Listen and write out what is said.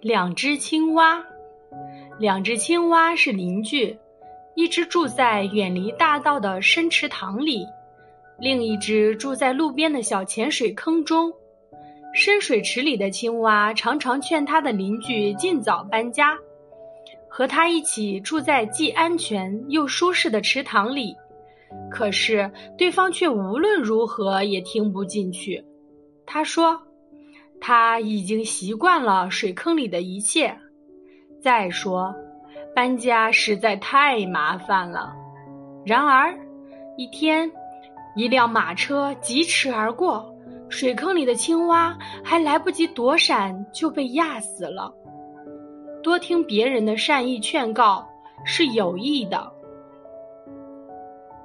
两只青蛙，两只青蛙是邻居，一只住在远离大道的深池塘里，另一只住在路边的小浅水坑中。深水池里的青蛙常常劝他的邻居尽早搬家，和他一起住在既安全又舒适的池塘里。可是对方却无论如何也听不进去。他说。他已经习惯了水坑里的一切。再说，搬家实在太麻烦了。然而，一天，一辆马车疾驰而过，水坑里的青蛙还来不及躲闪，就被压死了。多听别人的善意劝告是有益的，